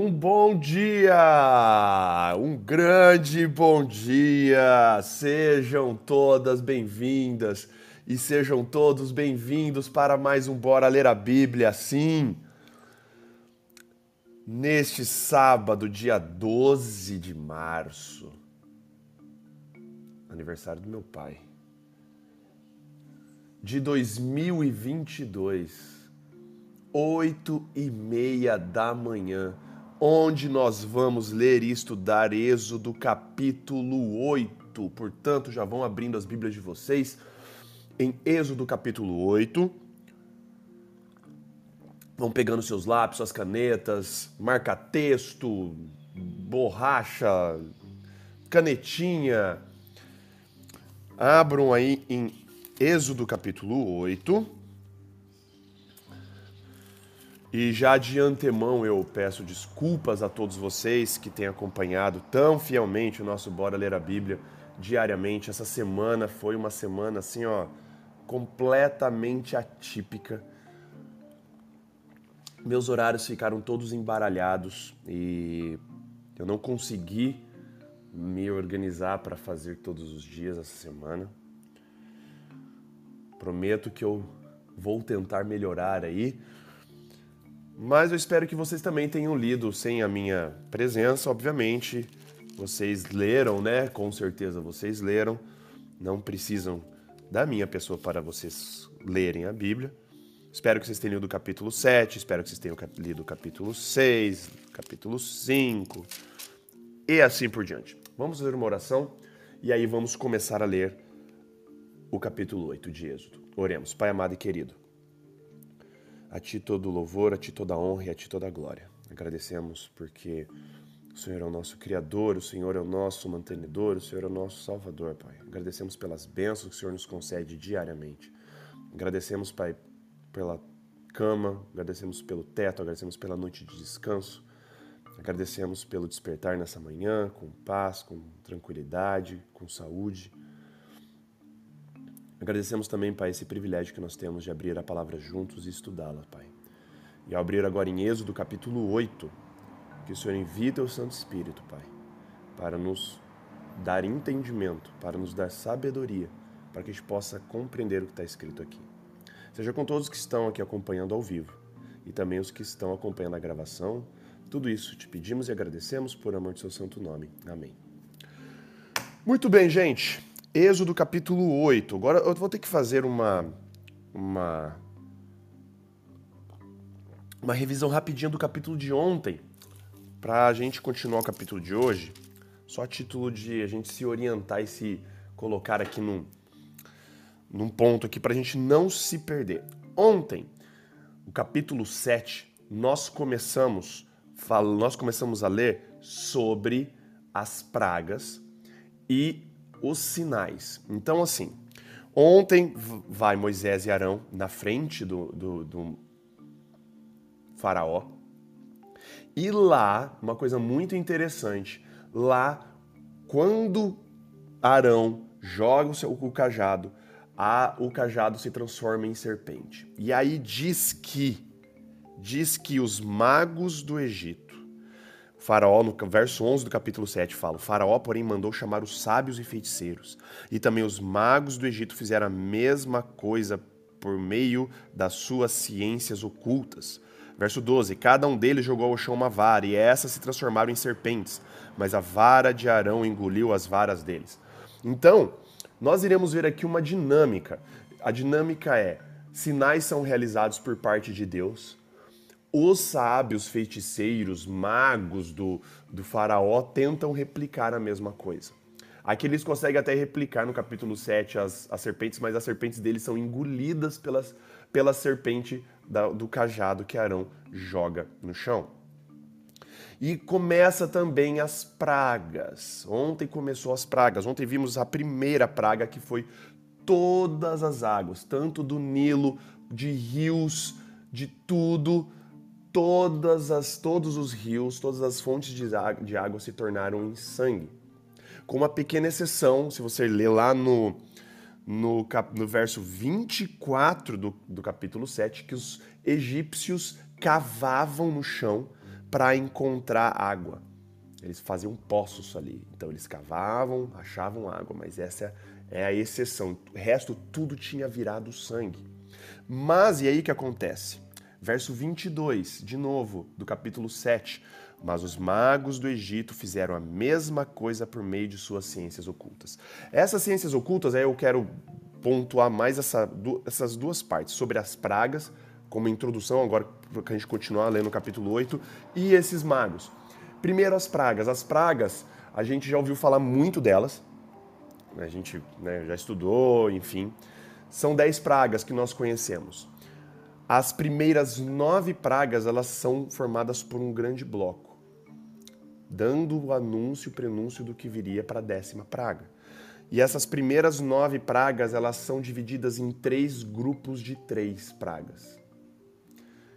Um bom dia! Um grande bom dia! Sejam todas bem-vindas e sejam todos bem-vindos para mais um Bora Ler a Bíblia. Sim! Neste sábado, dia 12 de março, aniversário do meu pai, de 2022 oito e meia da manhã, onde nós vamos ler e estudar Êxodo capítulo 8. Portanto, já vão abrindo as Bíblias de vocês em Êxodo capítulo 8. Vão pegando seus lápis, suas canetas, marca-texto, borracha, canetinha. Abram aí em Êxodo capítulo 8. E já de antemão eu peço desculpas a todos vocês que têm acompanhado tão fielmente o nosso Bora Ler a Bíblia diariamente. Essa semana foi uma semana assim, ó, completamente atípica. Meus horários ficaram todos embaralhados e eu não consegui me organizar para fazer todos os dias essa semana. Prometo que eu vou tentar melhorar aí mas eu espero que vocês também tenham lido sem a minha presença, obviamente. Vocês leram, né? Com certeza vocês leram. Não precisam da minha pessoa para vocês lerem a Bíblia. Espero que vocês tenham lido o capítulo 7, espero que vocês tenham lido o capítulo 6, capítulo 5 e assim por diante. Vamos fazer uma oração e aí vamos começar a ler o capítulo 8 de Êxodo. Oremos. Pai amado e querido, a Ti todo louvor, a Ti toda honra e a Ti toda glória. Agradecemos porque o Senhor é o nosso Criador, o Senhor é o nosso mantenedor, o Senhor é o nosso Salvador, Pai. Agradecemos pelas bênçãos que o Senhor nos concede diariamente. Agradecemos, Pai, pela cama, agradecemos pelo teto, agradecemos pela noite de descanso. Agradecemos pelo despertar nessa manhã, com paz, com tranquilidade, com saúde. Agradecemos também, Pai, esse privilégio que nós temos de abrir a palavra juntos e estudá-la, Pai. E ao abrir agora em Êxodo capítulo 8, que o Senhor invita o Santo Espírito, Pai, para nos dar entendimento, para nos dar sabedoria, para que a gente possa compreender o que está escrito aqui. Seja com todos que estão aqui acompanhando ao vivo e também os que estão acompanhando a gravação. Tudo isso te pedimos e agradecemos por amor de seu santo nome. Amém. Muito bem, gente. Êxodo capítulo 8. Agora eu vou ter que fazer uma uma uma revisão rapidinha do capítulo de ontem para a gente continuar o capítulo de hoje. Só a título de a gente se orientar e se colocar aqui num, num ponto aqui para a gente não se perder. Ontem, o capítulo 7, nós começamos nós começamos a ler sobre as pragas e os sinais. Então, assim, ontem vai Moisés e Arão na frente do, do, do faraó. E lá, uma coisa muito interessante, lá, quando Arão joga o, seu, o cajado, a, o cajado se transforma em serpente. E aí diz que, diz que os magos do Egito Faraó, no verso 11 do capítulo 7, fala: O Faraó, porém, mandou chamar os sábios e feiticeiros, e também os magos do Egito fizeram a mesma coisa por meio das suas ciências ocultas. Verso 12: Cada um deles jogou ao chão uma vara, e essas se transformaram em serpentes, mas a vara de Arão engoliu as varas deles. Então, nós iremos ver aqui uma dinâmica. A dinâmica é: sinais são realizados por parte de Deus, os sábios, feiticeiros, magos do, do faraó tentam replicar a mesma coisa. Aqui eles conseguem até replicar no capítulo 7 as, as serpentes, mas as serpentes deles são engolidas pelas, pela serpente da, do cajado que Arão joga no chão. E começa também as pragas. Ontem começou as pragas. Ontem vimos a primeira praga que foi todas as águas, tanto do Nilo, de rios, de tudo todas as, todos os rios, todas as fontes de água, de água se tornaram em sangue. Com uma pequena exceção, se você ler lá no, no, cap, no verso 24 do, do capítulo 7, que os egípcios cavavam no chão para encontrar água. Eles faziam poços ali. Então eles cavavam, achavam água, mas essa é a exceção. O resto tudo tinha virado sangue. Mas e aí que acontece? Verso 22, de novo, do capítulo 7. Mas os magos do Egito fizeram a mesma coisa por meio de suas ciências ocultas. Essas ciências ocultas, aí eu quero pontuar mais essa, essas duas partes, sobre as pragas, como introdução, agora que a gente continuar lendo o capítulo 8, e esses magos. Primeiro, as pragas. As pragas, a gente já ouviu falar muito delas, a gente né, já estudou, enfim. São dez pragas que nós conhecemos. As primeiras nove pragas, elas são formadas por um grande bloco, dando o anúncio, o prenúncio do que viria para a décima praga. E essas primeiras nove pragas, elas são divididas em três grupos de três pragas.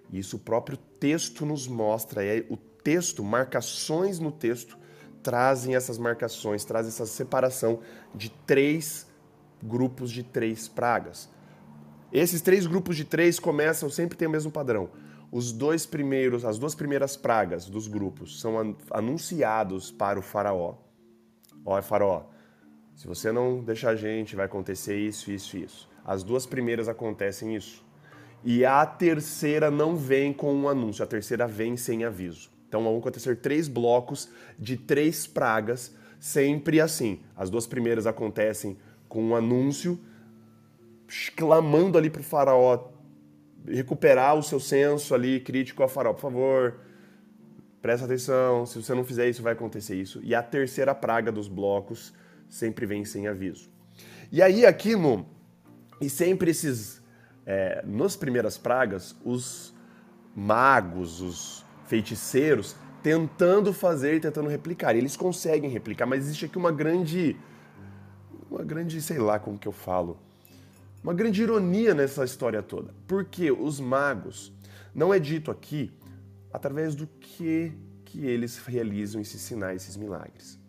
Isso o próprio texto nos mostra, é o texto, marcações no texto, trazem essas marcações, trazem essa separação de três grupos de três pragas. Esses três grupos de três começam sempre tem o mesmo padrão. Os dois primeiros, as duas primeiras pragas dos grupos são anunciados para o faraó. Ó, faraó, se você não deixar a gente, vai acontecer isso, isso, isso. As duas primeiras acontecem isso. E a terceira não vem com um anúncio, a terceira vem sem aviso. Então vão acontecer três blocos de três pragas, sempre assim. As duas primeiras acontecem com um anúncio, clamando ali para o faraó recuperar o seu senso ali crítico ao faraó. Por favor, presta atenção, se você não fizer isso, vai acontecer isso. E a terceira praga dos blocos sempre vem sem aviso. E aí aqui no... E sempre esses... É, nas primeiras pragas, os magos, os feiticeiros tentando fazer, tentando replicar. eles conseguem replicar, mas existe aqui uma grande, uma grande, sei lá como que eu falo, uma grande ironia nessa história toda. Porque os magos, não é dito aqui através do que que eles realizam esses sinais, esses milagres.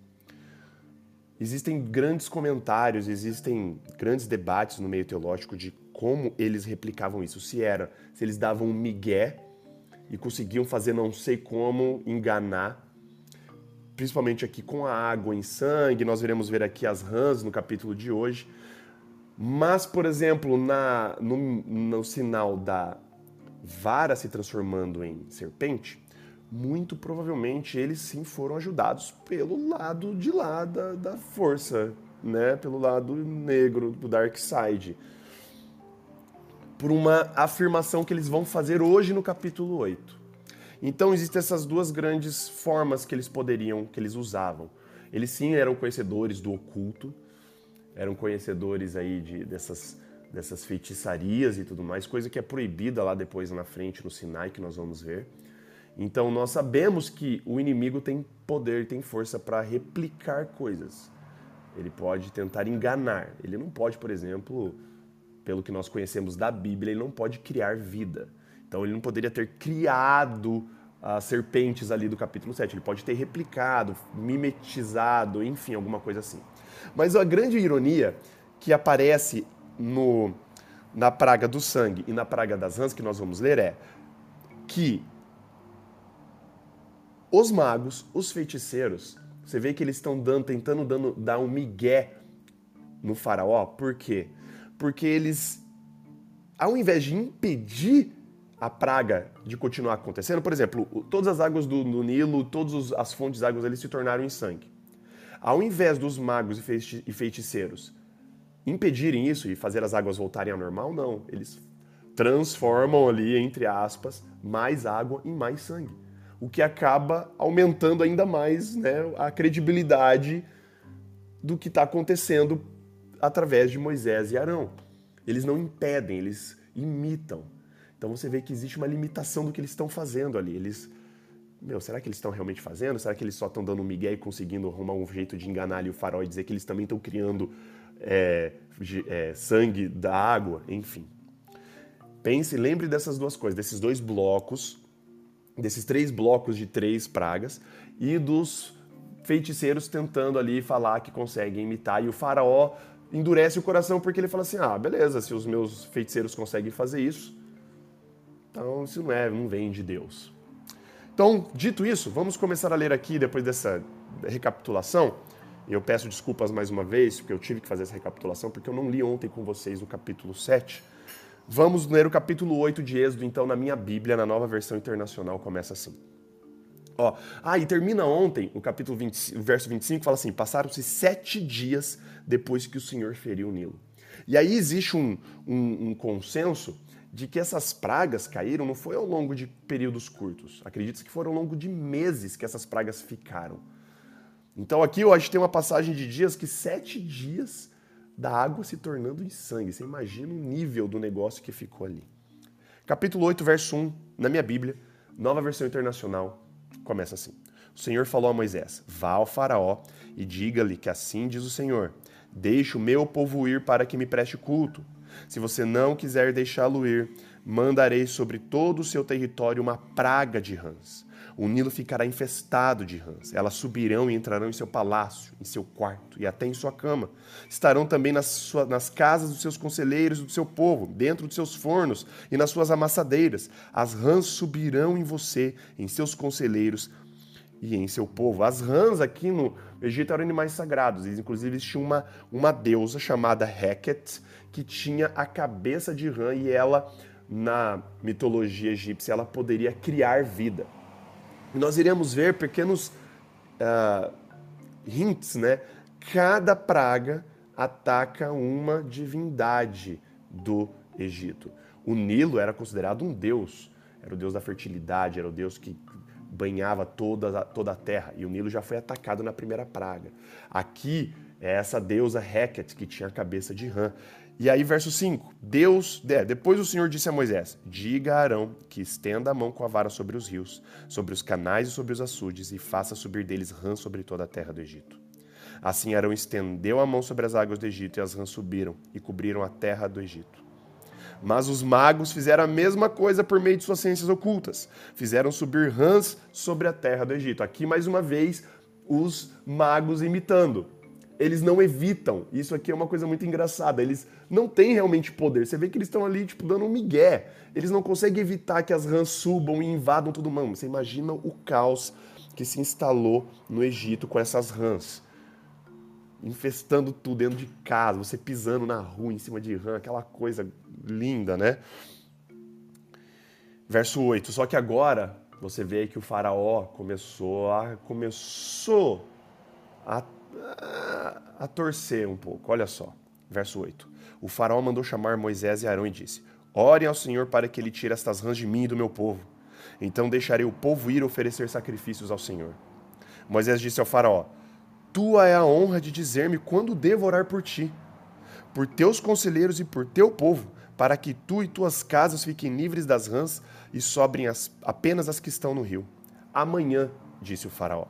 Existem grandes comentários, existem grandes debates no meio teológico de como eles replicavam isso. Se era, se eles davam um migué e conseguiam fazer não sei como enganar, principalmente aqui com a água em sangue, nós veremos ver aqui as rãs no capítulo de hoje. Mas, por exemplo, na, no, no sinal da vara se transformando em serpente, muito provavelmente eles sim foram ajudados pelo lado de lá da, da força, né? pelo lado negro do Dark Side por uma afirmação que eles vão fazer hoje no capítulo 8. Então existem essas duas grandes formas que eles poderiam, que eles usavam. Eles sim eram conhecedores do oculto, eram conhecedores aí de, dessas, dessas feitiçarias e tudo mais, coisa que é proibida lá depois na frente no Sinai, que nós vamos ver. Então nós sabemos que o inimigo tem poder, tem força para replicar coisas. Ele pode tentar enganar. Ele não pode, por exemplo, pelo que nós conhecemos da Bíblia, ele não pode criar vida. Então ele não poderia ter criado as serpentes ali do capítulo 7. Ele pode ter replicado, mimetizado, enfim, alguma coisa assim. Mas a grande ironia que aparece no, na praga do sangue e na praga das rãs, que nós vamos ler, é que os magos, os feiticeiros, você vê que eles estão dando, tentando dando, dar um migué no faraó, por quê? porque eles, ao invés de impedir a praga de continuar acontecendo, por exemplo, todas as águas do, do Nilo, todas as fontes de águas ali se tornaram em sangue. Ao invés dos magos e feiticeiros impedirem isso e fazer as águas voltarem ao normal, não. Eles transformam ali, entre aspas, mais água em mais sangue. O que acaba aumentando ainda mais né, a credibilidade do que está acontecendo através de Moisés e Arão. Eles não impedem, eles imitam. Então você vê que existe uma limitação do que eles estão fazendo ali. Eles, meu, será que eles estão realmente fazendo? Será que eles só estão dando um migué e conseguindo arrumar um jeito de enganar ali o farol e dizer que eles também estão criando é, é, sangue da água? Enfim. Pense, lembre dessas duas coisas, desses dois blocos, desses três blocos de três pragas e dos feiticeiros tentando ali falar que conseguem imitar e o faraó endurece o coração porque ele fala assim: ah, beleza, se os meus feiticeiros conseguem fazer isso, então isso não é, não vem de Deus. Então, dito isso, vamos começar a ler aqui depois dessa recapitulação. Eu peço desculpas mais uma vez, porque eu tive que fazer essa recapitulação, porque eu não li ontem com vocês o capítulo 7. Vamos ler o capítulo 8 de Êxodo, então, na minha Bíblia, na nova versão internacional, começa assim. Ó, ah, e termina ontem, o capítulo 20, o verso 25, fala assim: passaram-se sete dias depois que o Senhor feriu o Nilo. E aí existe um, um, um consenso de que essas pragas caíram não foi ao longo de períodos curtos. Acredita-se que foram ao longo de meses que essas pragas ficaram. Então aqui gente tem uma passagem de dias que sete dias da água se tornando em sangue. Você imagina o nível do negócio que ficou ali. Capítulo 8, verso 1, na minha Bíblia, nova versão internacional, começa assim. O Senhor falou a Moisés: Vá ao Faraó e diga-lhe que assim diz o Senhor: Deixe o meu povo ir para que me preste culto. Se você não quiser deixá-lo ir, mandarei sobre todo o seu território uma praga de rãs. O Nilo ficará infestado de rãs. Elas subirão e entrarão em seu palácio, em seu quarto e até em sua cama. Estarão também nas, sua, nas casas dos seus conselheiros e do seu povo, dentro dos seus fornos e nas suas amassadeiras. As rãs subirão em você, em seus conselheiros e em seu povo. As rãs aqui no Egito eram animais sagrados. Inclusive existia uma, uma deusa chamada Heket, que tinha a cabeça de rã e ela, na mitologia egípcia, ela poderia criar vida. Nós iremos ver pequenos uh, hints, né? Cada praga ataca uma divindade do Egito. O Nilo era considerado um deus, era o deus da fertilidade, era o deus que banhava toda, toda a terra. E o Nilo já foi atacado na primeira praga. Aqui é essa deusa Heket, que tinha a cabeça de rã. E aí, verso 5: Deus, é, depois o Senhor disse a Moisés: Diga a Arão que estenda a mão com a vara sobre os rios, sobre os canais e sobre os açudes, e faça subir deles rãs sobre toda a terra do Egito. Assim Arão estendeu a mão sobre as águas do Egito, e as rãs subiram e cobriram a terra do Egito. Mas os magos fizeram a mesma coisa por meio de suas ciências ocultas. Fizeram subir rãs sobre a terra do Egito. Aqui, mais uma vez, os magos imitando eles não evitam. Isso aqui é uma coisa muito engraçada. Eles não têm realmente poder. Você vê que eles estão ali, tipo, dando um migué. Eles não conseguem evitar que as rãs subam e invadam todo mundo. Você imagina o caos que se instalou no Egito com essas rãs. Infestando tudo dentro de casa, você pisando na rua em cima de rã, aquela coisa linda, né? Verso 8. Só que agora você vê que o faraó começou a começou a a torcer um pouco. Olha só, verso 8. O faraó mandou chamar Moisés e Arão e disse: Orem ao Senhor para que ele tire estas rãs de mim e do meu povo. Então deixarei o povo ir oferecer sacrifícios ao Senhor. Moisés disse ao faraó: Tua é a honra de dizer-me quando devo orar por ti, por teus conselheiros e por teu povo, para que tu e tuas casas fiquem livres das rãs e sobrem as, apenas as que estão no rio. Amanhã, disse o faraó.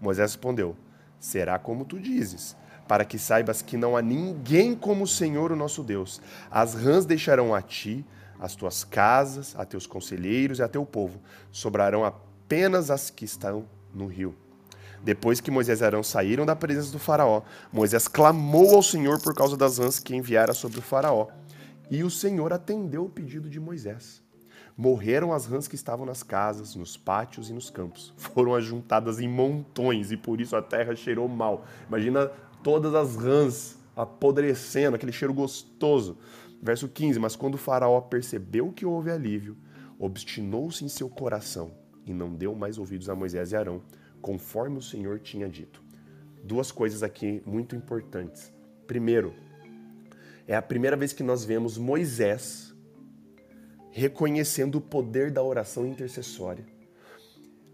Moisés respondeu: será como tu dizes, para que saibas que não há ninguém como o Senhor, o nosso Deus. As rãs deixarão a ti, as tuas casas, a teus conselheiros e a teu povo. Sobrarão apenas as que estão no rio. Depois que Moisés e Arão saíram da presença do faraó, Moisés clamou ao Senhor por causa das rãs que enviara sobre o faraó. E o Senhor atendeu o pedido de Moisés. Morreram as rãs que estavam nas casas, nos pátios e nos campos. Foram ajuntadas em montões e por isso a terra cheirou mal. Imagina todas as rãs apodrecendo, aquele cheiro gostoso. Verso 15: Mas quando o Faraó percebeu que houve alívio, obstinou-se em seu coração e não deu mais ouvidos a Moisés e Arão, conforme o Senhor tinha dito. Duas coisas aqui muito importantes. Primeiro, é a primeira vez que nós vemos Moisés reconhecendo o poder da oração intercessória.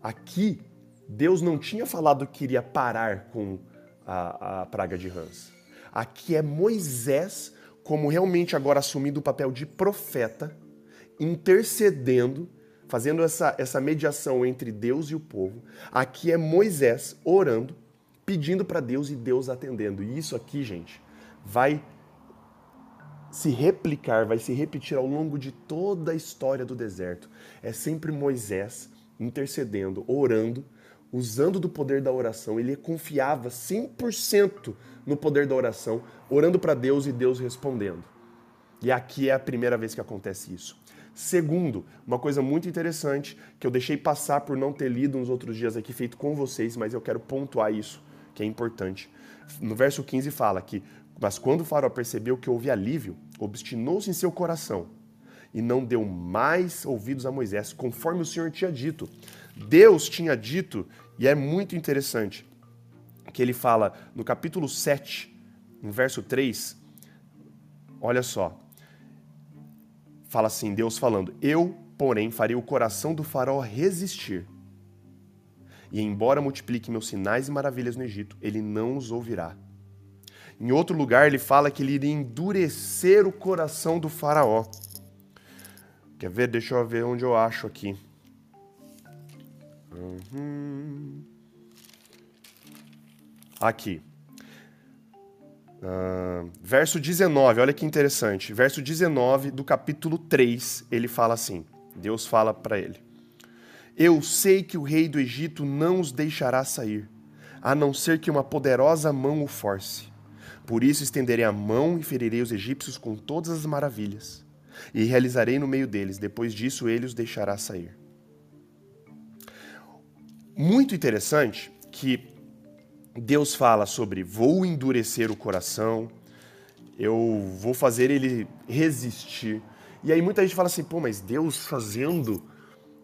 Aqui, Deus não tinha falado que iria parar com a, a praga de rãs. Aqui é Moisés, como realmente agora assumindo o papel de profeta, intercedendo, fazendo essa, essa mediação entre Deus e o povo. Aqui é Moisés orando, pedindo para Deus e Deus atendendo. E isso aqui, gente, vai se replicar, vai se repetir ao longo de toda a história do deserto. É sempre Moisés intercedendo, orando, usando do poder da oração. Ele confiava 100% no poder da oração, orando para Deus e Deus respondendo. E aqui é a primeira vez que acontece isso. Segundo, uma coisa muito interessante que eu deixei passar por não ter lido nos outros dias aqui, feito com vocês, mas eu quero pontuar isso, que é importante. No verso 15 fala que, mas quando o faraó percebeu que houve alívio, obstinou-se em seu coração e não deu mais ouvidos a Moisés, conforme o Senhor tinha dito. Deus tinha dito, e é muito interessante, que ele fala no capítulo 7, no verso 3, olha só. Fala assim, Deus falando: Eu, porém, farei o coração do faraó resistir. E embora multiplique meus sinais e maravilhas no Egito, ele não os ouvirá. Em outro lugar, ele fala que ele iria endurecer o coração do faraó. Quer ver? Deixa eu ver onde eu acho aqui. Uhum. Aqui. Verso 19, olha que interessante. Verso 19 do capítulo 3, ele fala assim: Deus fala para ele: Eu sei que o rei do Egito não os deixará sair, a não ser que uma poderosa mão o force. Por isso estenderei a mão e ferirei os egípcios com todas as maravilhas, e realizarei no meio deles. Depois disso, ele os deixará sair. Muito interessante que Deus fala sobre vou endurecer o coração, eu vou fazer ele resistir. E aí muita gente fala assim, pô, mas Deus fazendo,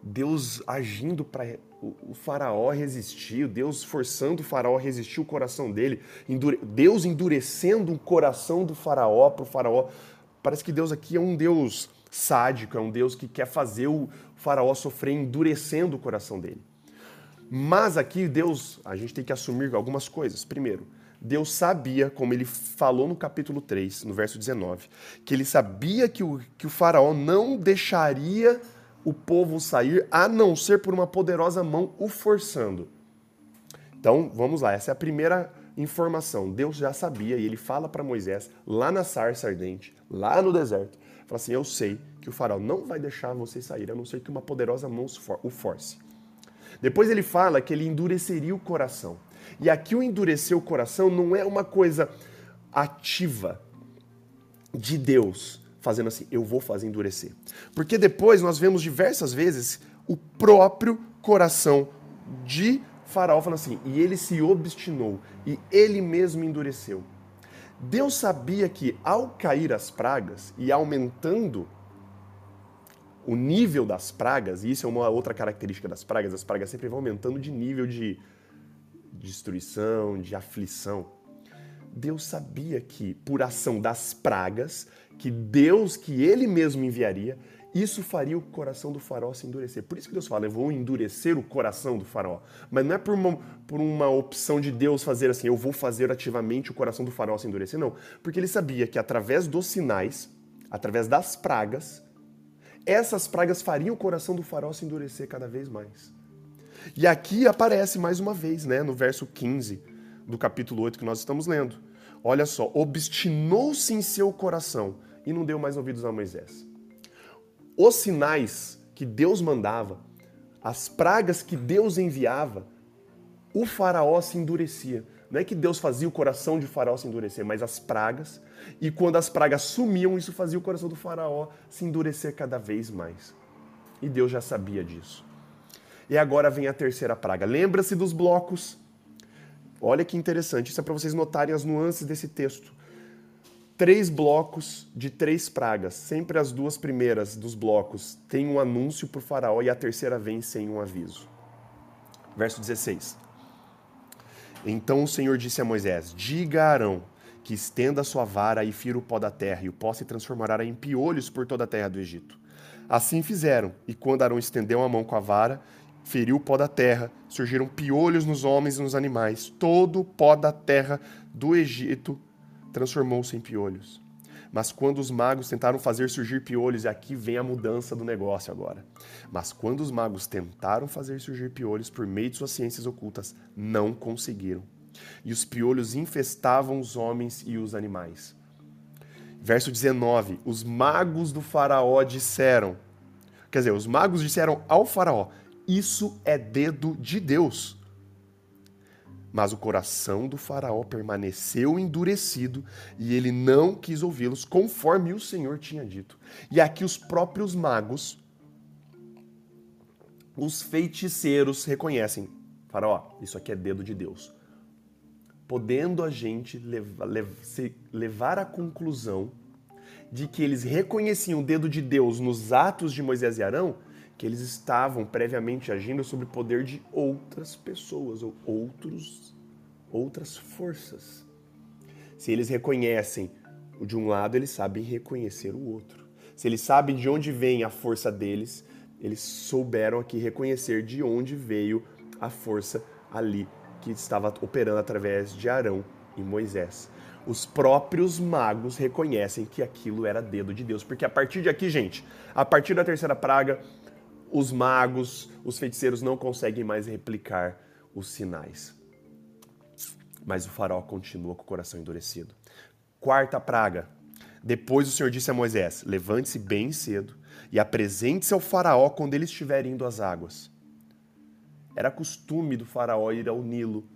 Deus agindo para o faraó resistir, Deus forçando o faraó a resistir o coração dele, endure... Deus endurecendo o coração do faraó para o faraó. Parece que Deus aqui é um Deus sádico, é um Deus que quer fazer o faraó sofrer endurecendo o coração dele. Mas aqui Deus, a gente tem que assumir algumas coisas. Primeiro, Deus sabia, como ele falou no capítulo 3, no verso 19, que ele sabia que o, que o faraó não deixaria o povo sair a não ser por uma poderosa mão o forçando. Então, vamos lá, essa é a primeira informação. Deus já sabia e ele fala para Moisés, lá na sarça ardente, lá no deserto, fala assim: Eu sei que o faraó não vai deixar vocês sair a não ser que uma poderosa mão o force. Depois ele fala que ele endureceria o coração. E aqui o endurecer o coração não é uma coisa ativa de Deus, fazendo assim, eu vou fazer endurecer. Porque depois nós vemos diversas vezes o próprio coração de Faraó falando assim, e ele se obstinou, e ele mesmo endureceu. Deus sabia que ao cair as pragas e aumentando o nível das pragas, e isso é uma outra característica das pragas, as pragas sempre vão aumentando de nível de destruição, de aflição. Deus sabia que, por ação das pragas, que Deus, que Ele mesmo enviaria, isso faria o coração do faraó se endurecer. Por isso que Deus fala, eu vou endurecer o coração do faraó. Mas não é por uma, por uma opção de Deus fazer assim, eu vou fazer ativamente o coração do faraó se endurecer. Não. Porque ele sabia que através dos sinais, através das pragas, essas pragas fariam o coração do faraó se endurecer cada vez mais. E aqui aparece mais uma vez, né, no verso 15 do capítulo 8 que nós estamos lendo. Olha só, obstinou-se em seu coração e não deu mais ouvidos a Moisés. Os sinais que Deus mandava, as pragas que Deus enviava, o faraó se endurecia. Não é que Deus fazia o coração de faraó se endurecer, mas as pragas. E quando as pragas sumiam, isso fazia o coração do faraó se endurecer cada vez mais. E Deus já sabia disso. E agora vem a terceira praga. Lembra-se dos blocos. Olha que interessante, isso é para vocês notarem as nuances desse texto. Três blocos de três pragas. Sempre as duas primeiras dos blocos têm um anúncio para o faraó e a terceira vem sem um aviso. Verso 16. Então o Senhor disse a Moisés: Diga a Arão que estenda a sua vara e fira o pó da terra, e o pó se transformará em piolhos por toda a terra do Egito. Assim fizeram, e quando Arão estendeu a mão com a vara, feriu o pó da terra, surgiram piolhos nos homens e nos animais. Todo o pó da terra do Egito transformou-se em piolhos. Mas quando os magos tentaram fazer surgir piolhos, e aqui vem a mudança do negócio agora. Mas quando os magos tentaram fazer surgir piolhos por meio de suas ciências ocultas, não conseguiram. E os piolhos infestavam os homens e os animais. Verso 19: Os magos do Faraó disseram, quer dizer, os magos disseram ao Faraó: Isso é dedo de Deus. Mas o coração do Faraó permaneceu endurecido e ele não quis ouvi-los, conforme o Senhor tinha dito. E aqui os próprios magos, os feiticeiros, reconhecem: Faraó, isso aqui é dedo de Deus. Podendo a gente levar, levar à conclusão de que eles reconheciam o dedo de Deus nos atos de Moisés e Arão, que eles estavam previamente agindo sob o poder de outras pessoas ou outros outras forças. Se eles reconhecem o de um lado, eles sabem reconhecer o outro. Se eles sabem de onde vem a força deles, eles souberam aqui reconhecer de onde veio a força ali que estava operando através de Arão e Moisés. Os próprios magos reconhecem que aquilo era dedo de Deus, porque a partir de aqui, gente, a partir da terceira praga, os magos, os feiticeiros não conseguem mais replicar os sinais. Mas o faraó continua com o coração endurecido. Quarta praga. Depois o Senhor disse a Moisés: Levante-se bem cedo e apresente-se ao faraó quando ele estiver indo às águas. Era costume do faraó ir ao Nilo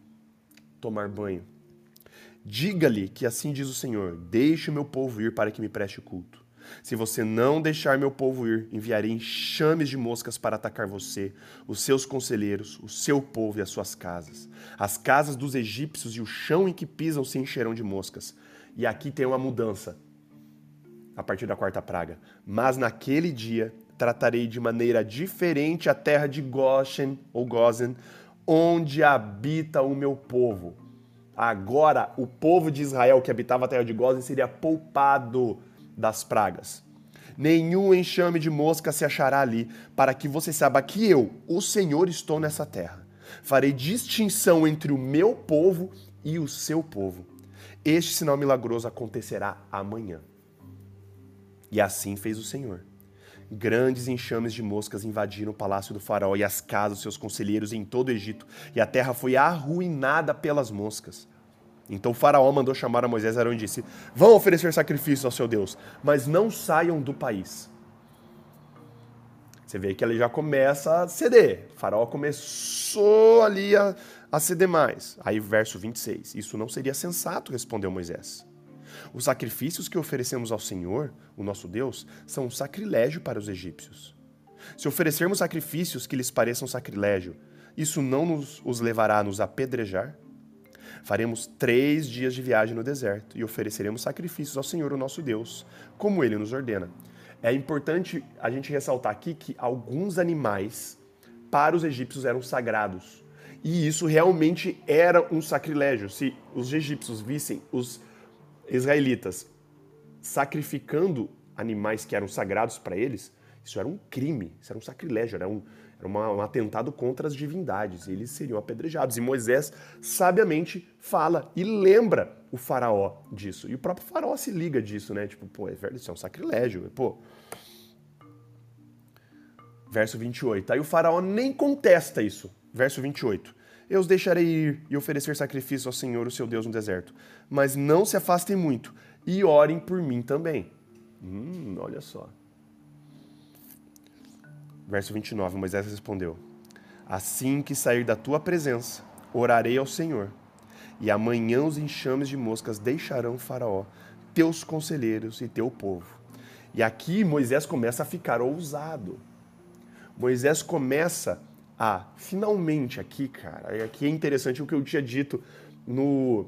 tomar banho. Diga-lhe que assim diz o Senhor: Deixe o meu povo ir para que me preste culto. Se você não deixar meu povo ir, enviarei enxames de moscas para atacar você, os seus conselheiros, o seu povo e as suas casas. As casas dos egípcios e o chão em que pisam se encherão de moscas. E aqui tem uma mudança a partir da quarta praga. Mas naquele dia tratarei de maneira diferente a terra de Goshen ou Gozen, onde habita o meu povo. Agora, o povo de Israel que habitava a terra de Gozen seria poupado das pragas. Nenhum enxame de mosca se achará ali, para que você saiba que eu, o Senhor, estou nessa terra. Farei distinção entre o meu povo e o seu povo. Este sinal milagroso acontecerá amanhã. E assim fez o Senhor. Grandes enxames de moscas invadiram o palácio do faraó e as casas dos seus conselheiros em todo o Egito, e a terra foi arruinada pelas moscas. Então faraó mandou chamar a Moisés e Arão e disse: Vão oferecer sacrifícios ao seu Deus, mas não saiam do país. Você vê que ele já começa a ceder. O faraó começou ali a, a ceder mais. Aí, verso 26. Isso não seria sensato, respondeu Moisés. Os sacrifícios que oferecemos ao Senhor, o nosso Deus, são um sacrilégio para os egípcios. Se oferecermos sacrifícios que lhes pareçam sacrilégio, isso não nos, os levará a nos apedrejar? Faremos três dias de viagem no deserto e ofereceremos sacrifícios ao Senhor, o nosso Deus, como ele nos ordena. É importante a gente ressaltar aqui que alguns animais para os egípcios eram sagrados. E isso realmente era um sacrilégio. Se os egípcios vissem os israelitas sacrificando animais que eram sagrados para eles, isso era um crime, isso era um sacrilégio, era um, era uma, um atentado contra as divindades. Eles seriam apedrejados. E Moisés sabiamente fala e lembra o faraó disso. E o próprio faraó se liga disso, né? Tipo, pô, é verdade, isso é um sacrilégio. Pô. Verso 28. Aí o faraó nem contesta isso. Verso 28. Eu os deixarei ir e oferecer sacrifício ao Senhor, o seu Deus, no deserto. Mas não se afastem muito e orem por mim também. Hum, olha só. Verso 29, Moisés respondeu: Assim que sair da tua presença, orarei ao Senhor, e amanhã os enxames de moscas deixarão Faraó, teus conselheiros e teu povo. E aqui Moisés começa a ficar ousado. Moisés começa a, finalmente, aqui, cara, aqui é interessante o que eu tinha dito no,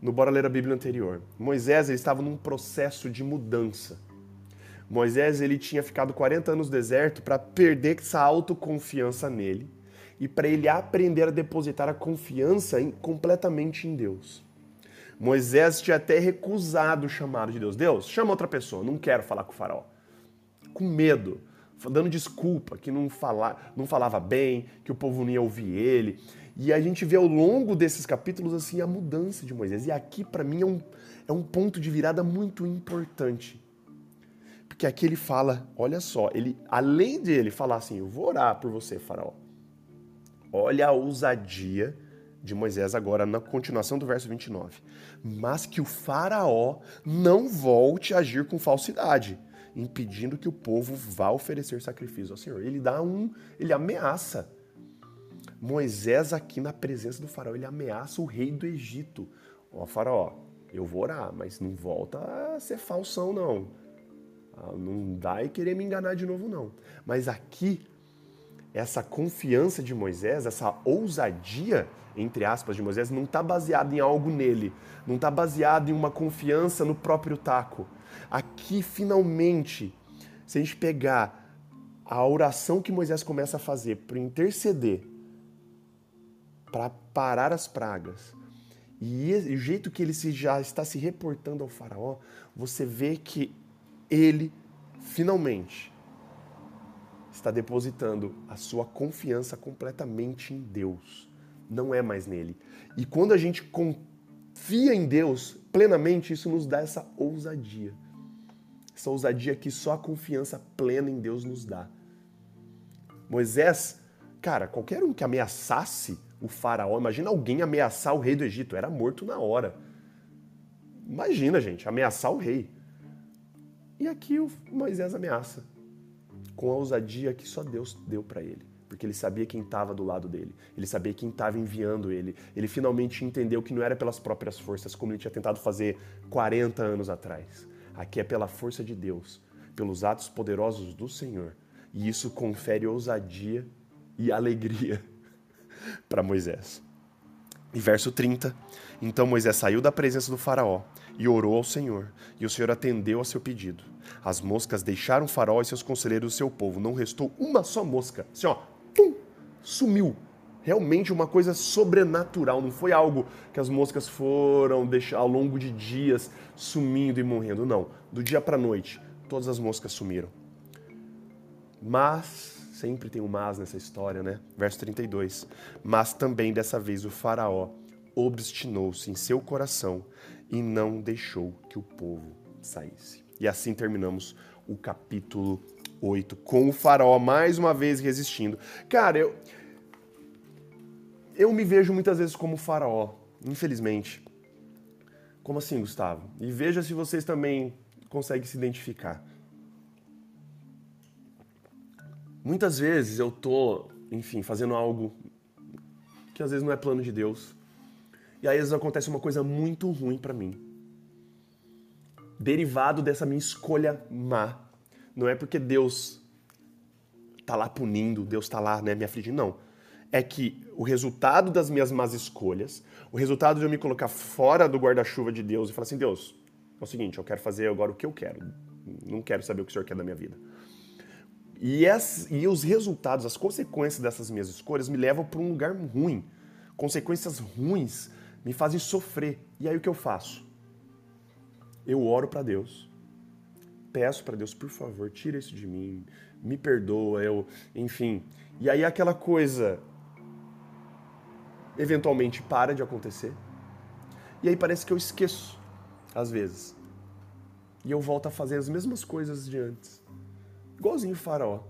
no Bora Ler a Bíblia anterior. Moisés ele estava num processo de mudança Moisés ele tinha ficado 40 anos no deserto para perder essa autoconfiança nele e para ele aprender a depositar a confiança em, completamente em Deus. Moisés tinha até recusado o chamado de Deus. Deus, chama outra pessoa, não quero falar com o faraó. Com medo, dando desculpa, que não, fala, não falava bem, que o povo não ia ouvir ele. E a gente vê ao longo desses capítulos assim a mudança de Moisés. E aqui para mim é um, é um ponto de virada muito importante que aqui ele fala, olha só, ele além de ele falar assim, eu vou orar por você, faraó. Olha a ousadia de Moisés agora na continuação do verso 29. Mas que o faraó não volte a agir com falsidade, impedindo que o povo vá oferecer sacrifício ao Senhor. Ele dá um, ele ameaça. Moisés aqui na presença do faraó, ele ameaça o rei do Egito. Ó, faraó, eu vou orar, mas não volta a ser falsão, não. Ah, não dá e querer me enganar de novo, não. Mas aqui, essa confiança de Moisés, essa ousadia, entre aspas, de Moisés, não está baseada em algo nele. Não está baseada em uma confiança no próprio taco. Aqui, finalmente, se a gente pegar a oração que Moisés começa a fazer para interceder, para parar as pragas, e o jeito que ele já está se reportando ao faraó, você vê que ele finalmente está depositando a sua confiança completamente em Deus, não é mais nele. E quando a gente confia em Deus plenamente, isso nos dá essa ousadia. Essa ousadia que só a confiança plena em Deus nos dá. Moisés, cara, qualquer um que ameaçasse o faraó, imagina alguém ameaçar o rei do Egito, era morto na hora. Imagina, gente, ameaçar o rei. E aqui o Moisés ameaça, com a ousadia que só Deus deu para ele, porque ele sabia quem estava do lado dele, ele sabia quem estava enviando ele. Ele finalmente entendeu que não era pelas próprias forças, como ele tinha tentado fazer 40 anos atrás. Aqui é pela força de Deus, pelos atos poderosos do Senhor e isso confere ousadia e alegria para Moisés. E verso 30. Então Moisés saiu da presença do Faraó e orou ao Senhor, e o Senhor atendeu a seu pedido. As moscas deixaram o Faraó e seus conselheiros do seu povo. Não restou uma só mosca. Assim, ó, pum, sumiu. Realmente uma coisa sobrenatural. Não foi algo que as moscas foram deixar ao longo de dias sumindo e morrendo. Não. Do dia para noite, todas as moscas sumiram. Mas, sempre tem um mas nessa história, né? Verso 32. Mas também dessa vez o Faraó obstinou-se em seu coração e não deixou que o povo saísse. E assim terminamos o capítulo 8, com o Faraó mais uma vez resistindo. Cara, eu. Eu me vejo muitas vezes como Faraó, infelizmente. Como assim, Gustavo? E veja se vocês também conseguem se identificar. Muitas vezes eu tô, enfim, fazendo algo que às vezes não é plano de Deus. E aí às vezes acontece uma coisa muito ruim para mim. Derivado dessa minha escolha má. Não é porque Deus tá lá punindo, Deus tá lá, né, me afligindo, não. É que o resultado das minhas más escolhas, o resultado de eu me colocar fora do guarda-chuva de Deus e falar assim, Deus, é o seguinte, eu quero fazer agora o que eu quero. Não quero saber o que o Senhor quer da minha vida. E, as, e os resultados, as consequências dessas minhas escolhas me levam para um lugar ruim. Consequências ruins me fazem sofrer. E aí o que eu faço? Eu oro para Deus. Peço para Deus, por favor, tira isso de mim, me perdoa, eu, enfim. E aí aquela coisa eventualmente para de acontecer. E aí parece que eu esqueço, às vezes. E eu volto a fazer as mesmas coisas de antes. Igualzinho o faraó.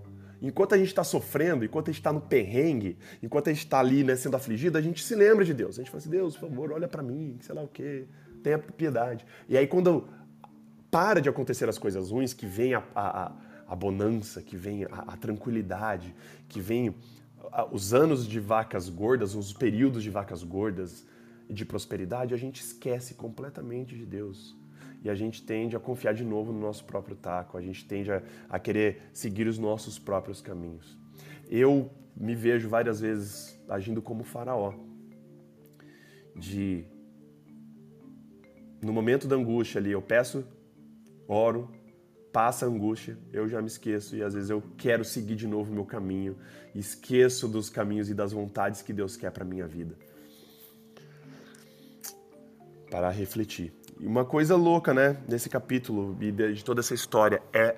Enquanto a gente está sofrendo, enquanto a gente está no perrengue, enquanto a gente está ali né, sendo afligido, a gente se lembra de Deus. A gente fala assim, Deus, por favor, olha para mim, sei lá o quê, tenha piedade. E aí quando para de acontecer as coisas ruins, que vem a, a, a bonança, que vem a, a tranquilidade, que vem os anos de vacas gordas, os períodos de vacas gordas e de prosperidade, a gente esquece completamente de Deus e a gente tende a confiar de novo no nosso próprio taco, a gente tende a, a querer seguir os nossos próprios caminhos. Eu me vejo várias vezes agindo como faraó, de no momento da angústia ali, eu peço, oro, passa a angústia, eu já me esqueço e às vezes eu quero seguir de novo o meu caminho, esqueço dos caminhos e das vontades que Deus quer para minha vida. Para refletir. Uma coisa louca, né, nesse capítulo e de toda essa história é,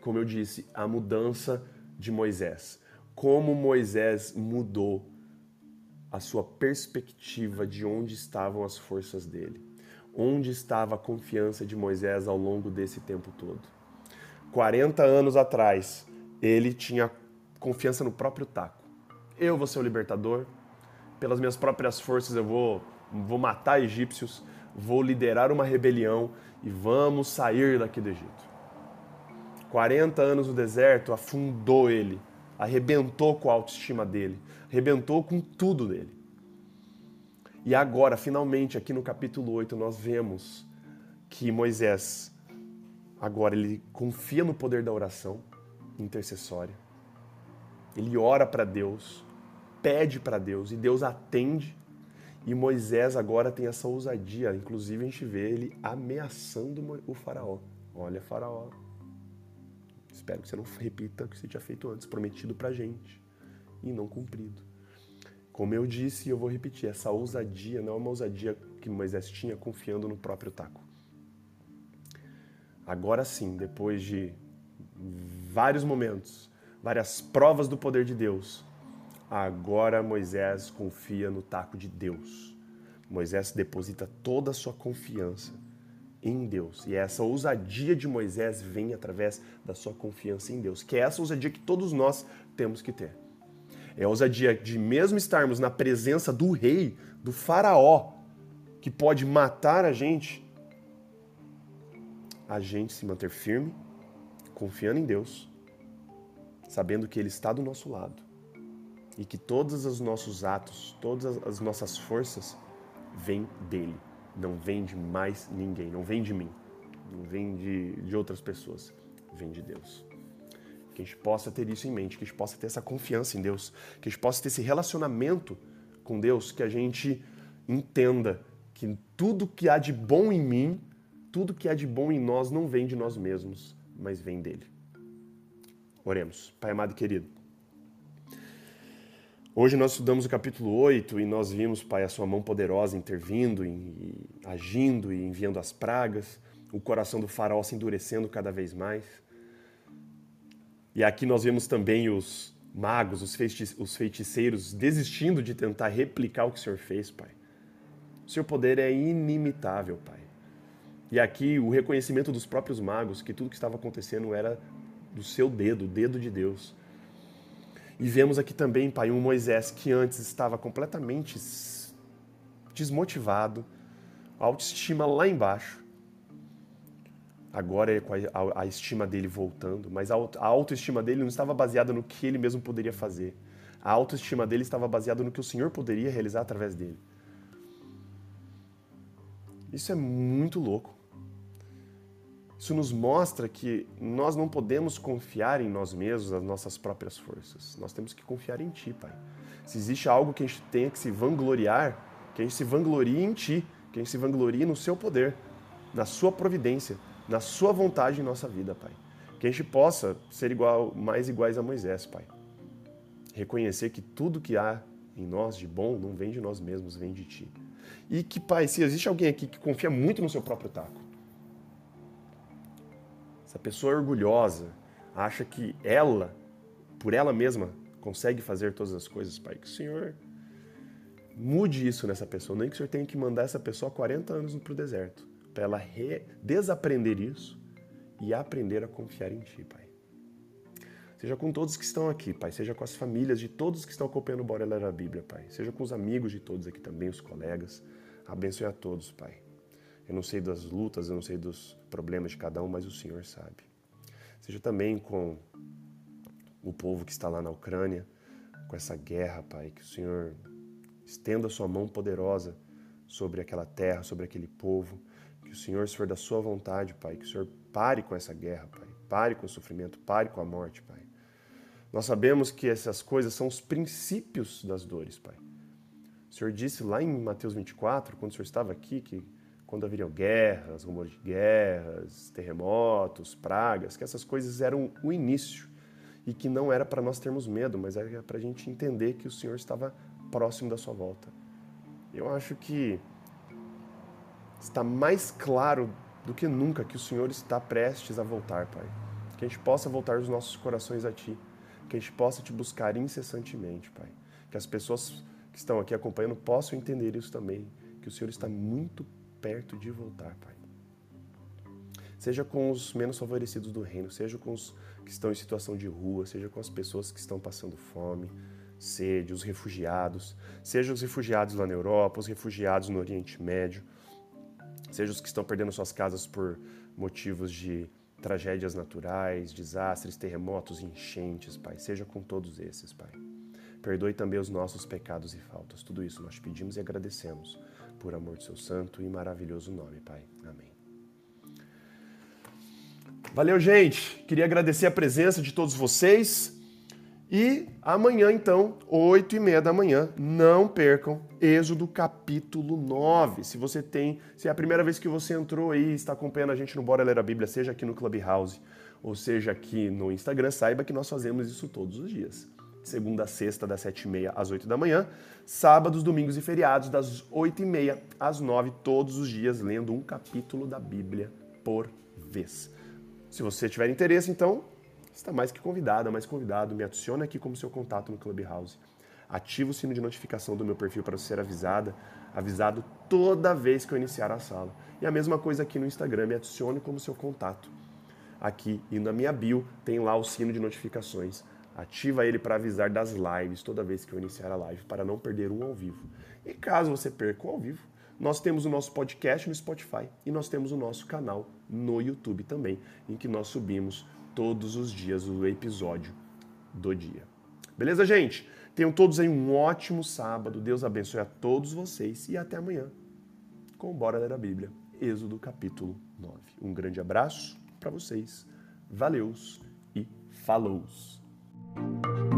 como eu disse, a mudança de Moisés. Como Moisés mudou a sua perspectiva de onde estavam as forças dele. Onde estava a confiança de Moisés ao longo desse tempo todo. 40 anos atrás, ele tinha confiança no próprio taco. Eu vou ser o libertador, pelas minhas próprias forças eu vou, vou matar egípcios, vou liderar uma rebelião e vamos sair daqui do Egito. 40 anos no deserto afundou ele arrebentou com a autoestima dele, arrebentou com tudo dele. E agora, finalmente, aqui no capítulo 8, nós vemos que Moisés, agora, ele confia no poder da oração intercessória. Ele ora para Deus, pede para Deus e Deus atende. E Moisés agora tem essa ousadia, inclusive a gente vê ele ameaçando o faraó. Olha, faraó, espero que você não repita o que você tinha feito antes, prometido pra gente e não cumprido. Como eu disse, e eu vou repetir, essa ousadia não é uma ousadia que Moisés tinha confiando no próprio taco. Agora sim, depois de vários momentos, várias provas do poder de Deus, agora Moisés confia no taco de Deus. Moisés deposita toda a sua confiança em Deus. E essa ousadia de Moisés vem através da sua confiança em Deus, que é essa ousadia que todos nós temos que ter. É a ousadia de mesmo estarmos na presença do rei, do faraó, que pode matar a gente, a gente se manter firme, confiando em Deus, sabendo que Ele está do nosso lado e que todos os nossos atos, todas as nossas forças vêm dele não vem de mais ninguém, não vem de mim, não vem de, de outras pessoas, vem de Deus. Que a gente possa ter isso em mente, que a gente possa ter essa confiança em Deus, que a gente possa ter esse relacionamento com Deus, que a gente entenda que tudo que há de bom em mim, tudo que há de bom em nós não vem de nós mesmos, mas vem dele. Oremos. Pai amado e querido, Hoje nós estudamos o capítulo 8 e nós vimos, Pai, a sua mão poderosa intervindo, e, agindo e enviando as pragas, o coração do faraó se endurecendo cada vez mais. E aqui nós vemos também os magos, os feiticeiros desistindo de tentar replicar o que o Senhor fez, Pai. O seu poder é inimitável, Pai. E aqui o reconhecimento dos próprios magos que tudo que estava acontecendo era do seu dedo, o dedo de Deus. E vemos aqui também, Pai, um Moisés que antes estava completamente desmotivado, autoestima lá embaixo. Agora é com a, estima dele voltando, mas a autoestima dele não estava baseada no que ele mesmo poderia fazer. A autoestima dele estava baseada no que o Senhor poderia realizar através dele. Isso é muito louco. Isso nos mostra que nós não podemos confiar em nós mesmos, as nossas próprias forças. Nós temos que confiar em Ti, Pai. Se existe algo que a gente tenha que se vangloriar, que a gente se vanglorie em Ti, que a gente se vanglorie no Seu poder, na Sua providência, na Sua vontade em nossa vida, Pai. Que a gente possa ser igual, mais iguais a Moisés, Pai. Reconhecer que tudo que há em nós de bom não vem de nós mesmos, vem de Ti. E que, Pai, se existe alguém aqui que confia muito no seu próprio taco, a pessoa é orgulhosa, acha que ela, por ela mesma, consegue fazer todas as coisas, Pai, que o Senhor mude isso nessa pessoa. Nem que o Senhor tenha que mandar essa pessoa 40 anos para o deserto, para ela desaprender isso e aprender a confiar em Ti, Pai. Seja com todos que estão aqui, Pai. Seja com as famílias de todos que estão acompanhando o Bora a Bíblia, Pai. Seja com os amigos de todos aqui também, os colegas. Abençoe a todos, Pai. Eu não sei das lutas, eu não sei dos problemas de cada um, mas o Senhor sabe. Seja também com o povo que está lá na Ucrânia, com essa guerra, Pai, que o Senhor estenda a sua mão poderosa sobre aquela terra, sobre aquele povo, que o Senhor, se for da sua vontade, Pai, que o Senhor pare com essa guerra, Pai, pare com o sofrimento, pare com a morte, Pai. Nós sabemos que essas coisas são os princípios das dores, Pai. O Senhor disse lá em Mateus 24, quando o Senhor estava aqui, que quando haveriam guerras, rumores de guerras, terremotos, pragas, que essas coisas eram o início e que não era para nós termos medo, mas era para a gente entender que o Senhor estava próximo da sua volta. Eu acho que está mais claro do que nunca que o Senhor está prestes a voltar, Pai. Que a gente possa voltar os nossos corações a Ti, que a gente possa Te buscar incessantemente, Pai. Que as pessoas que estão aqui acompanhando possam entender isso também, que o Senhor está muito perto de voltar, Pai. Seja com os menos favorecidos do reino, seja com os que estão em situação de rua, seja com as pessoas que estão passando fome, sede, os refugiados, seja os refugiados lá na Europa, os refugiados no Oriente Médio, seja os que estão perdendo suas casas por motivos de tragédias naturais, desastres, terremotos, enchentes, Pai. Seja com todos esses, Pai. Perdoe também os nossos pecados e faltas. Tudo isso nós pedimos e agradecemos por amor do seu santo e maravilhoso nome, Pai. Amém. Valeu, gente. Queria agradecer a presença de todos vocês. E amanhã, então, 8 e meia da manhã, não percam Êxodo capítulo 9. Se você tem, se é a primeira vez que você entrou aí, está acompanhando a gente no Bora Ler a Bíblia, seja aqui no Clubhouse ou seja aqui no Instagram, saiba que nós fazemos isso todos os dias. Segunda a sexta, das 7 e meia às 8 da manhã. Sábados, domingos e feriados, das 8 e meia às 9, todos os dias, lendo um capítulo da Bíblia por vez. Se você tiver interesse, então, está mais que convidada, mais convidado. Me adicione aqui como seu contato no Clubhouse. Ativa o sino de notificação do meu perfil para ser avisada, avisado toda vez que eu iniciar a sala. E a mesma coisa aqui no Instagram, me adicione como seu contato. Aqui e na minha bio tem lá o sino de notificações. Ativa ele para avisar das lives toda vez que eu iniciar a live, para não perder um ao vivo. E caso você perca um ao vivo, nós temos o nosso podcast no Spotify e nós temos o nosso canal no YouTube também, em que nós subimos todos os dias o episódio do dia. Beleza, gente? Tenham todos aí um ótimo sábado. Deus abençoe a todos vocês e até amanhã com Bora Ler a Bíblia, Êxodo capítulo 9. Um grande abraço para vocês. Valeus e falous. Música